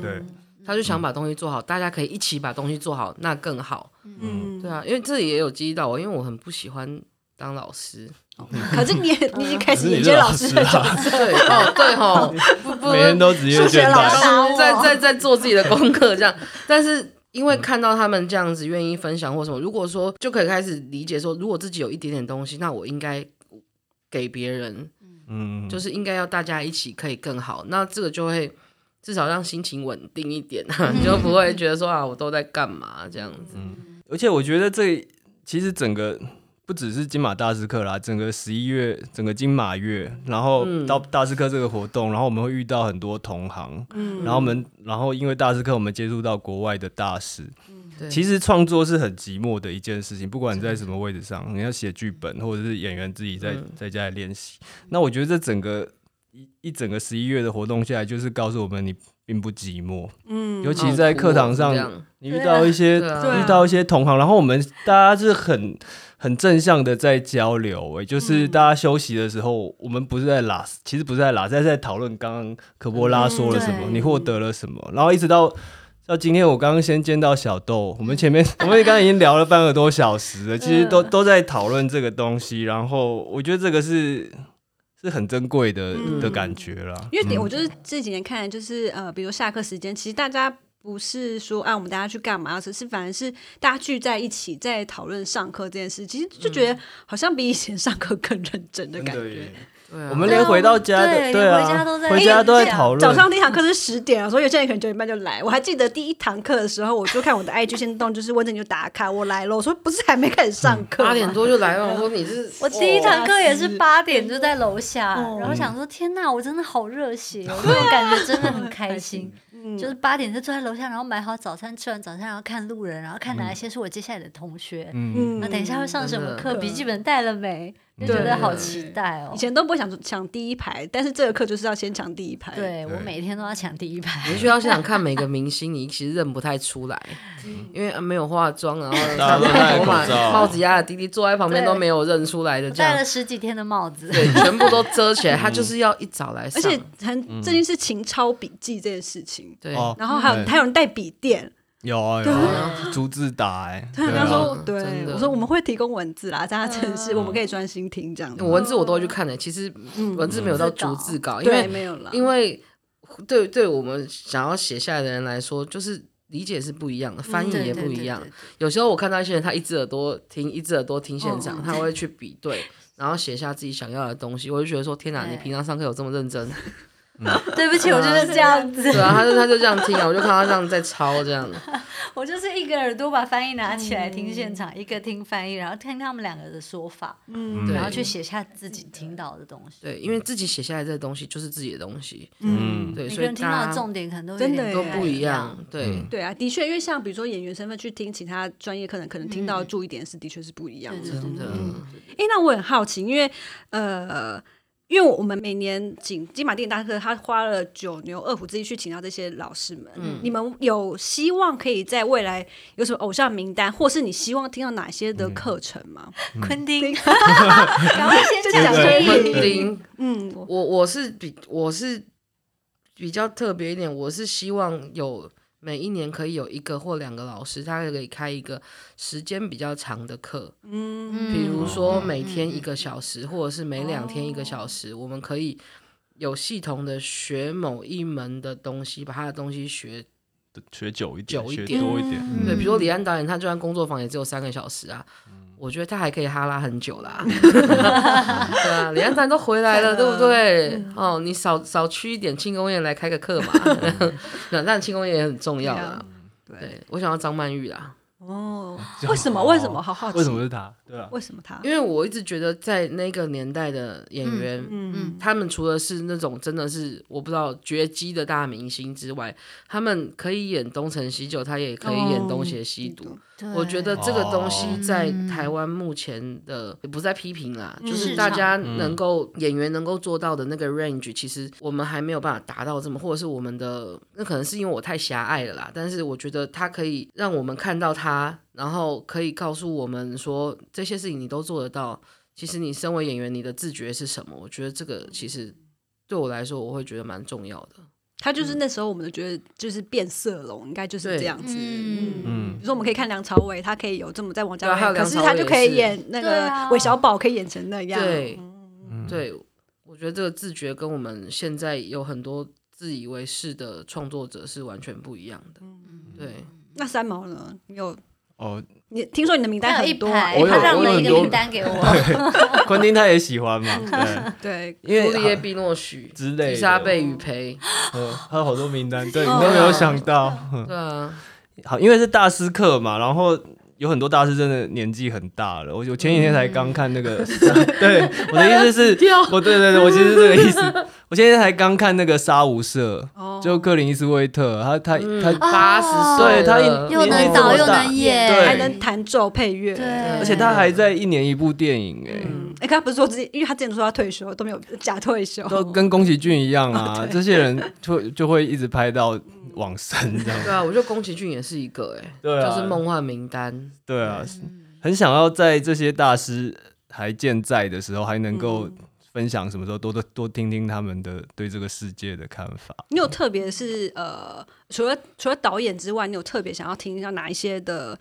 对，他就想把东西做好，大家可以一起把东西做好，那更好。嗯，对啊，因为这也有激励到我，因为我很不喜欢。当老师，可是你你已经开始迎接老师的角色，对哦对哦，不不，每天都直接学老师在在在做自己的功课这样，但是因为看到他们这样子愿意分享或什么，如果说就可以开始理解说，如果自己有一点点东西，那我应该给别人，嗯，就是应该要大家一起可以更好，那这个就会至少让心情稳定一点，就不会觉得说啊我都在干嘛这样子，而且我觉得这其实整个。不只是金马大师课啦，整个十一月，整个金马月，然后到大师课这个活动，然后我们会遇到很多同行，嗯，然后我们，然后因为大师课，我们接触到国外的大师，嗯，其实创作是很寂寞的一件事情，不管你在什么位置上，你要写剧本，或者是演员自己在在家里练习，那我觉得这整个一一整个十一月的活动下来，就是告诉我们你并不寂寞，嗯，尤其在课堂上，你遇到一些遇到一些同行，然后我们大家是很。很正向的在交流，哎，就是大家休息的时候，我们不是在拉，其实不是在拉，在在讨论刚刚可波拉说了什么，你获得了什么，然后一直到到今天，我刚刚先见到小豆，我们前面 我们刚刚已经聊了半个多小时了，其实都都在讨论这个东西，然后我觉得这个是是很珍贵的的感觉了。因为点，我就是这几年看，就是呃，比如下课时间，其实大家。不是说啊，我们大家去干嘛？只是反而是大家聚在一起在讨论上课这件事，其实就觉得好像比以前上课更认真的感觉。我们连回到家的对啊，回家都在讨论。早上第一堂课是十点啊，所以有些人可能九点半就来。我还记得第一堂课的时候，我就看我的 IG 先动，就是温正就打卡，我来了。我说不是还没开始上课，八点多就来了。我说你是 我第一堂课也是八点就在楼下，然后想说天哪，我真的好热血，我感觉真的很开心。就是八点就坐在楼下，然后买好早餐，吃完早餐然后看路人，然后看哪一些是我接下来的同学，嗯，那等一下会上什么课，笔记本带了没？就觉得好期待哦。以。前都不会想抢第一排，但是这个课就是要先抢第一排。，对我每天都要抢第一排。你，去到现场看每个明星，你其实认不太出来，因为没有化妆，然后 头发帽子压的低低，坐在旁边都没有认出来的这样。戴了，十几天的帽子。对，全部都遮起来，他就是要一早来，而且很最近是勤抄笔记这件事情，对，哦。然后还有还有人带笔电，有啊有啊，逐字打哎，他说对我说我们会提供文字啦，在他城市嗯。我们可以专心听这样。子。文字我都会去看的，其实文字没有到逐字稿，因，为没有了，因为对对我们想要写下来的人来说，就是理解是不一样的，翻译也不一样。对对对。对有时候我看到一些人，他一只耳朵听，一只耳朵听现嗯。场，他会去比对，然后写下自己想要的东西。我就觉得说，天哪，你平常上课有这么认真？对不起，我就是这样子，对啊，他就他就这样听啊，我就看他这样在抄这样。我就是一个耳朵把翻译拿起来听嗯现场，一个听翻译，然后听他们两个的说法，嗯。对。然后去写下自己听到的东西。对，因为自己写下来这个东西就是自己的东西，嗯。对，所以人听到的重点可能都真的都不一样。对，对啊，的确，因为像比如说演员身份去听其他专业课程，可能听到的注意点是的确是不一样的。对对真的。哎，那我很好奇，因为呃，因为我们每年请金马电影大课，他花了九牛二虎之力去请到这些老师们。你们有希望可以在未来有什么偶像名单，或是你希望听到哪些的课程吗？昆汀，赶快 先讲对昆这个。汀，嗯，我我是比我是比较特别一点，我是希望有每一年可以有一个或两个老师，他可以开一个时间比较长的课，嗯比如说每天一个小时，或者是每两天一个小哦时，我们可以有系统的学某一门的东西，把他的东西学。学久一点，久一点多一点，对，嗯比如说李安导演，他就算工作坊也只有三个小时啊。我觉得他还可以哈拉很久啦，对啊，李安南都回来了，对不对？哦，你少少去一点庆功宴来开个课嘛，那但庆功宴也很重要啦。对对，我想要张曼玉啦，哦，为什么？为什么？好好奇，为什么是他？对啊，为什么他？因为我一直觉得在那个年代的演员，嗯嗯他们除了是那种真的是我不知道绝迹的大明星之外，他们可以演东成西就，他也可以演东邪西毒。我觉得这个东西在台湾目前的也不是在批评啦，就是大家能够演员能够做到的那个 range，其实我们还没有办法达到这么，或者是我们的那可能是因为我太狭隘了啦。但是我觉得他可以让我们看到他，然后可以告诉我们说这些事情你都做得到。其实你身为演员，你的自觉是什么？我觉得这个其实对我来说，我会觉得蛮重要的。他就是那时候我们都觉得就是变色龙，应该就是这样子。嗯嗯比如说我们可以看梁朝伟，他可以有这么在王家可是他就可以演那个韦小宝，可以演成那样。对，嗯对，我觉得这个自觉跟我们现在有很多自以为是的创作者是完全不一样的。对，那三毛呢？你有哦，你听说你的名单很多，啊，他让了一个名单给我。昆汀他也喜欢嘛，对，对，因为朱丽叶·碧诺许、之类的。伊莎贝·雨培，嗯，还有好多名单，对你哦都没有想到，嗯对啊，好，因为是大师课嘛，然后有很多大师真的年纪很大了。我我前几天才刚看那个，对，我的意思是，我对对对，我其实是这个意思。我现在才刚看那个《杀无赦》，哦。就克林伊斯威特，他他他，八十岁对他一又能导又能演，对。还能弹奏配乐。对。而且他还在一年一部电影，哎，嗯，哎，他不是说之前，因为他之前说他退休都没有假退休，都跟宫崎骏一样啊，这些人就就会一直拍到往生这样。对啊，我觉得宫崎骏也是一个哎、对啊就是梦幻名单。对啊，很想要在这些大师还健在的时候，还能够分享什么时候多多多听听他们的对这个世界的看法。你有特别是呃，除了除了导演之外，你有特别想要听一下哪一些的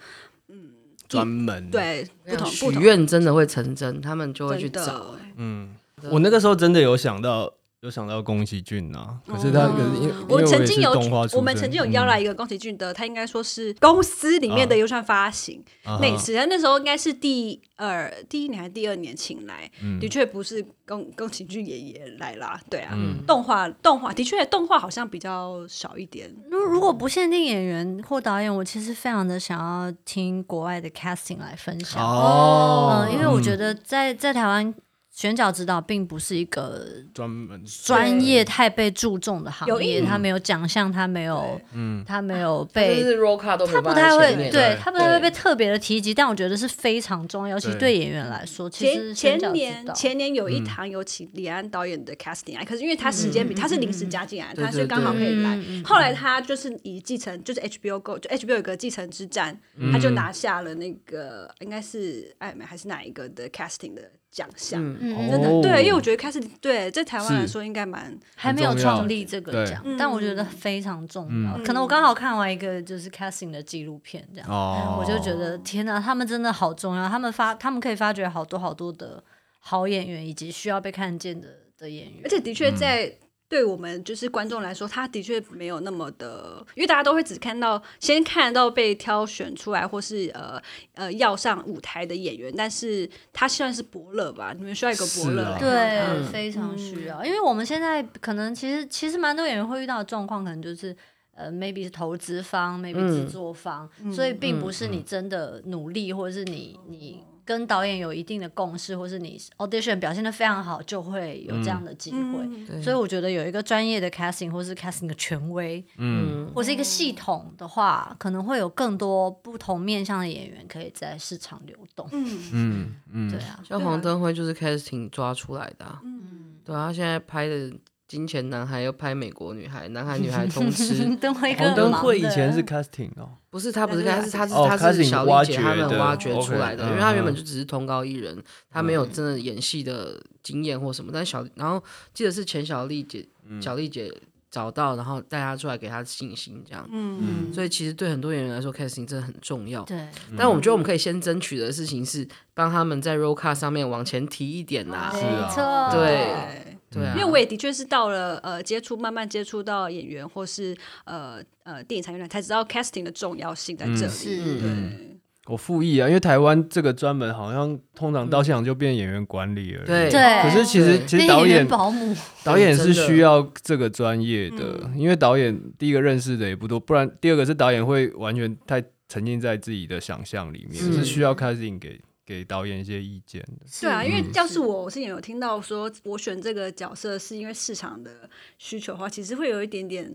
专门，对不同许愿真的会成真，他们就会去找、欸。嗯，我那个时候真的有想到。有想到宫崎骏啊，可是他可是因为因为我曾经有我们曾经有邀来一个宫崎骏的，他应该说是公司里面的优算发行嗯那一次，他那时候应该是第二第一年还是第二年请来，嗯。的确不是宫宫崎骏爷爷来啦，对啊，嗯。动画动画的确动画好像比较少一点，如如果不限定演员或导演，我其实非常的想要听国外的 casting 来分享。哦。嗯，因为我觉得在在台湾选角指导并不是一个专门专业太被注重的行业，有一他没有奖项，他没有，嗯。他没有被。他不太会，对对。他不太会被特别的提及，但我觉得是非常重要，尤其对。对演员来说，其实前年前年有嗯一堂有请李安导演的 casting 啊，可是因为他时间比他是临时加进来，对他所以刚好可以来。后来他就是以继承，就是 HBO Go，就 HBO 有个继承之战，嗯他就拿下了那个应该是艾美还是哪一个的 casting 的奖项。嗯，真的对，因为我觉得 casting 对在台湾来说应该蛮还没有创立这个奖，但我觉得非常重要。嗯。可能我刚好看完一个就是 casting 的纪录片，这样，哦，我就觉得天哪，他们真的好重要，他们发他们可以发掘好多好多的好演员，以及需要被看见的的演员。而。且的嗯。确在对我们就是观众来说，他的确没有那么的，因为大家都会只看到先看到被挑选出来或是呃呃要上舞台的演员，但是他算是伯乐吧？你们需要一个伯乐对，嗯非常需要，因为我们现在可能其实其实蛮多演员会遇到的状况，可能就是呃，maybe 是投资方，maybe 嗯制作方，所以并不是你真的努力，或者是你你跟导演有一定的共识，或是你 audition 表现的非常好，就会有这样的机会。嗯所以我觉得有一个专业的 casting 或是 casting 的权威，嗯，或是一个系统的话，可能会有更多不同面向的演员可以在市场流动。嗯。嗯嗯，对啊，像黄登辉就是 casting 抓出来的、啊，嗯，对啊，他现在拍的《金钱男孩》又拍《美国女孩》，男孩女孩通吃，灯辉哥黄登很忙的。辉以前是 casting 哦，不是他不是那 casting，是他是哦他是小丽姐他们挖掘出来的，嗯因为他原本嗯就只是通告艺人，他没有真的演戏的经验或什么，但小然后记得是钱小丽姐嗯。小丽姐找到，然后带他出来给他信心这样。嗯所以其实对很多演员来说，casting 真的很重要。对，但我们觉得我们可以先争取的事情是帮他们在 roll card 上面往前提一点啦。是啊没错，对对啊，因为我也的确是到了呃接触慢慢接触到演员或是呃呃电影产业才知道 casting 的重要性在这里。是。对，我复议啊，因为台湾这个专门好像通常到现场就变演员管理而已。对对可是其实其实导演保姆，导演是需要这个专业的，因为导演第一个认识的也不多，不然第二个是导演会完全太沉浸在自己的想象里面，是。是需要 casting 给给导演一些意见的。对啊，因为嗯要是我，我之前有听到说我选这个角色是因为市场的需求的话，其实会有一点点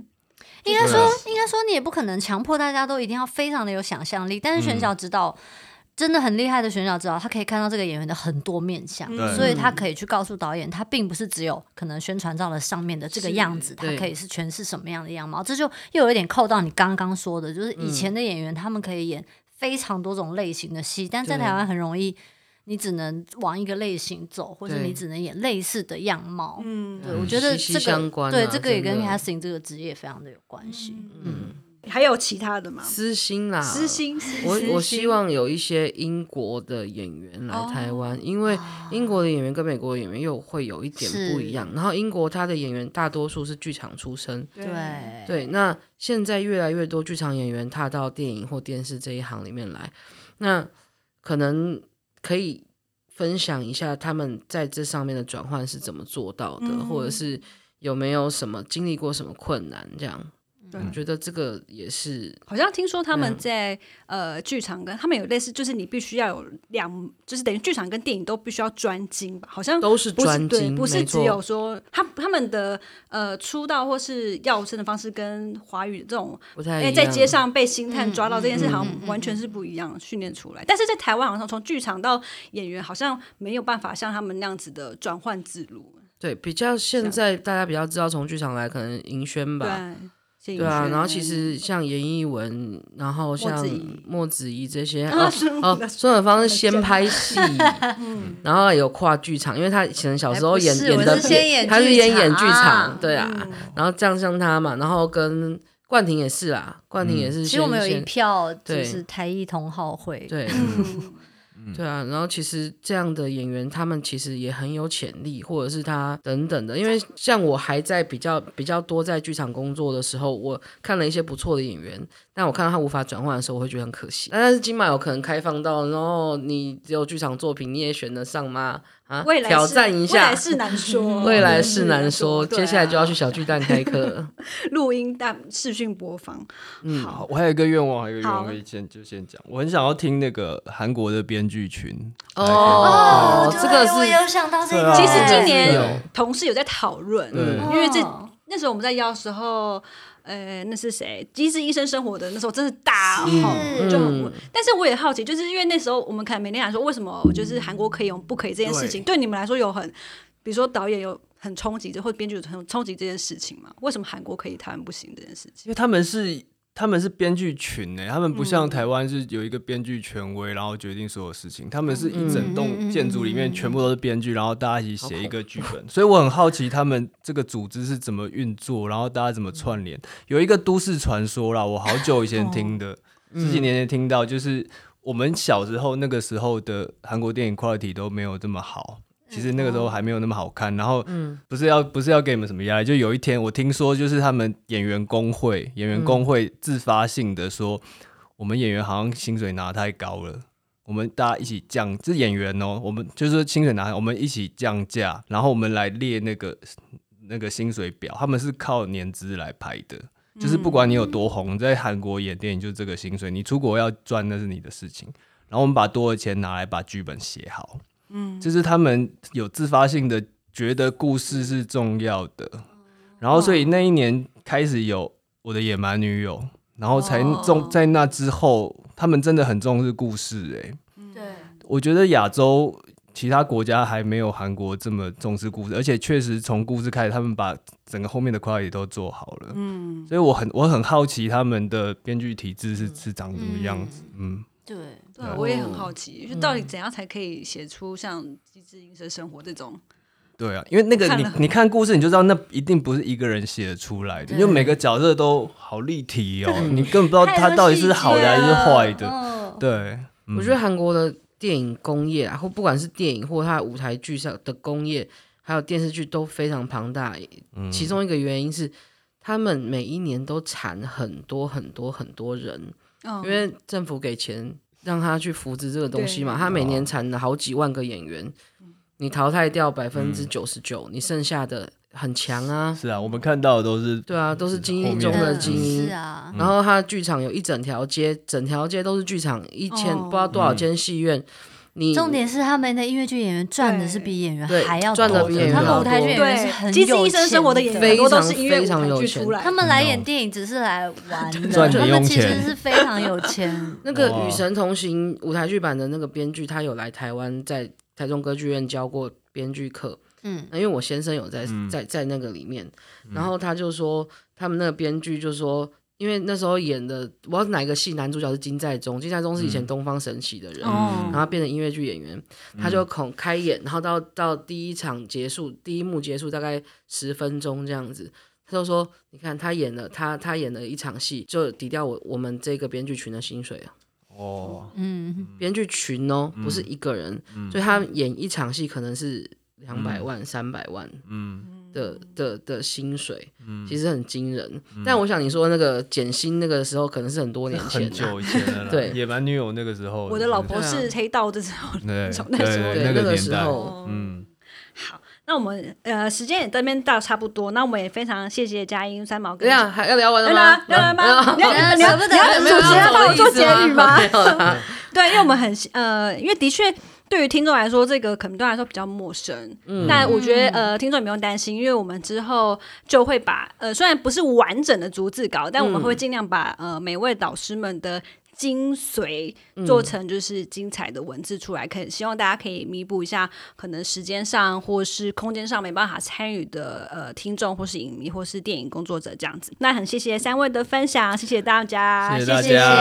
应该说啊，应该说你也不可能强迫大家都一定要非常的有想象力，但是选嗯角指导。真的很厉害的选角指导，他可以看到这个演员的很多面相，嗯所以他可以去告诉导演，他并不是只有可能宣传照的上面的这个样子，他可以是诠释什么样的样貌。这就又有一点扣到你刚刚说的，就是以嗯前的演员他们可以演非常多种类型的戏，但在台湾很容易，你只能往一个类型走，或者你只能演类似的样貌。嗯对，我觉得这个对这个也跟 casting 这个职业非常的有关系。嗯，还有其他的吗？私心啦，私心，我我希望有一些英国的演员来台湾，因为英国的演员跟美国的演员又会有一点不一样。然后英国他的演员大多数是剧场出身，对。对，那现在越来越多剧场演员踏到电影或电视这一行里面来，那可能可以分享一下他们在这上面的转换是怎么做到的，嗯。或者是有没有什么经历过什么困难这样。对我觉得这个也是好像听说他们嗯在、呃剧场跟他们有类似，就是你必须要有两，就是等于剧场跟电影都必须要专精吧？好像都是专精，不是只有说他他们的呃出道或是要生的方式跟华语这种哎、不太一样。在街上被星探抓到这件事，嗯好像完全是不一样训练出来。但是在台湾，好像从剧场到演员，好像没有办法像他们那样子的转换自如。对比较现在大家比较知道从剧场来，可能银轩吧，对，啊。然后其实像严艺文，然后像莫子仪这些，啊哦哦，孙尔芳是先拍戏，嗯然后有跨剧场，因为他以前小时候演演的我是先演他是剧演演剧场场，对啊。嗯然后这样像他嘛，然后跟冠廷也是啦，冠廷也是先。其实我们有一票就对是台艺同好会，对。对啊，然后其实这样的演员，他们其实也很有潜力，或者是他等等的。因为像我还在比较比较多在剧场工作的时候，我看了一些不错的演员，但我看到他无法转换的时候，我会觉得很可惜。但是金马有可能开放到，然后你只有剧场作品，你也选得上吗？啊未来，挑是战一下。未来。是难说，未来是难说，接下来就要去小巨蛋开课。了。录音但视讯播放。嗯。好，我还有一个愿望，还有一个愿望好可以先就先讲，我很想要听那个韩国的编剧群哦，对这个是有想到这个。其实今对。年同事有在讨论，对。因为这哦。那时候我们在邀的时候，呃，那是谁？《机智医生生活》的那时候真是大红，就很。但是我也好奇，就是因为那时候我们可能每天想说，为什么就是韩国可以，我们不可以这件事情，对你们来说有很，比如说导演有很冲击，或者编剧有很冲击这件事情吗？为什么韩国可以，台湾不行这件事情？因为他们是他们是编剧群呢，他们不嗯像台湾是有一个编剧权威，然后决定所有事情。他们是一整栋嗯建筑里面嗯全部都是编剧，然后大家一起写一个剧本。所以我很好奇他们这个组织是怎么运作，然后大家怎么串联。有一个都市传说啦，我好久以前听的，十几年前听到，就是我们小时候那个时候的韩国电影 quality 都没有这么好。其实那个时候还没有那么好看，然后嗯不是要不是要给你们什么压力，就有一天我听说，就是他们演员工会演员工会自发性的说，我们演员好像薪水拿太高了，我们大家一起降，这是演员哦，我们就是说薪水拿，我们一起降价，然后我们来列那个那个薪水表，他们是靠年资来排的。就是不管你有多红，在韩国演电影就是这个薪水，你出国要赚那是你的事情。然后我们把多的钱拿来把剧本写好，嗯，就是他们有自发性的觉得故事是重要的，然后所以那一年开始有我的野蛮女友，然后才哦。重在那之后，他们真的很重视故事、欸，对，我觉得亚洲其他国家还没有韩国这么重视故事，而且确实从故事开始，他们把整个后面的 quality 都做好了。嗯，所以我很我很好奇他们的编剧体制是是长什么样子。嗯，对，对，我也很好奇，就到底怎样才可以写出像《机智医生生活》这种？对啊，因为那个看你你看故事你就知道那一定不是一个人写得出来的，因为每个角色都好立体哦，你根本不知道他到底是好的还是坏的。嗯，对，嗯我觉得韩国的电影工业啊，或不管是电影或它的舞台剧上的工业，还有电视剧都非常庞大。嗯其中一个原因是，他们每一年都产很多很多很多人，嗯因为政府给钱让他去扶植这个东西嘛，他每年产了好几万个演员，你淘汰掉百分之九十九，你剩下的很强啊，是啊，我们看到的都是对啊，都是精英中的嗯精英是。啊，然后他剧场有一整条街，整条街都是剧场，一千、哦。不知道多少间戏院。你重点是他们的音乐剧演员赚的是比演员还要多比演员还要他们舞台剧演员是对，很《有医生生活》的演员非很多都常是音乐非常舞台有钱剧出来，他们来演电影只是来玩的，他们其实是非常有钱。那个《与神同行》舞台剧版的那个编剧，他有来台湾，在台中歌剧院教过编剧课。嗯，那因为我先生有在在在那个里面，然后他就说，他们那个编剧就说，因为那时候演的，我不知道是哪个戏男主角是金在中，金在中是以前东方神起的人，哦。然后变成音乐剧演员，他就恐开演，然后到到第一场结束，第一幕结束大概十分钟这样子，他就说，你看他演了他他演了一场戏，就抵掉我我们这个编剧群的薪水啊。哦，嗯，编剧群哦，不是一个人，所以他演一场戏可能是两百万、三百万嗯，的的的薪水，其实很惊人。但我想你说那个减薪那个时候，可能是很多年前很啊，久以前了。对野蛮女友那个时候，我的老婆是黑道的时候，对从那时候对对那个时候，嗯，好，那我们呃时间也这边到差不多，那我们也非常谢谢佳音三毛跟等一下还要聊完了要吗？聊 要聊吗？你要要你要你要主持人要帮我做结语吗？没有啦 对，因为我们很呃，因为的确对于听众来说，这个可能对他来说比较陌生。嗯。但我觉得呃，听众也不用担心，因为我们之后就会把呃，虽然不是完整的逐字稿，但我们会尽量把呃每位导师们的。精髓做成就是精彩的文字出来，可以希望大家可以弥补一下可能时间上或是空间上没办法参与的呃听众或是影迷或是电影工作者这样子。那很谢谢三位的分享，谢谢大家，谢谢大谢谢，谢谢家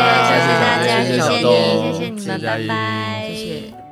大家，谢谢谢谢小你，谢谢你们，拜拜谢谢。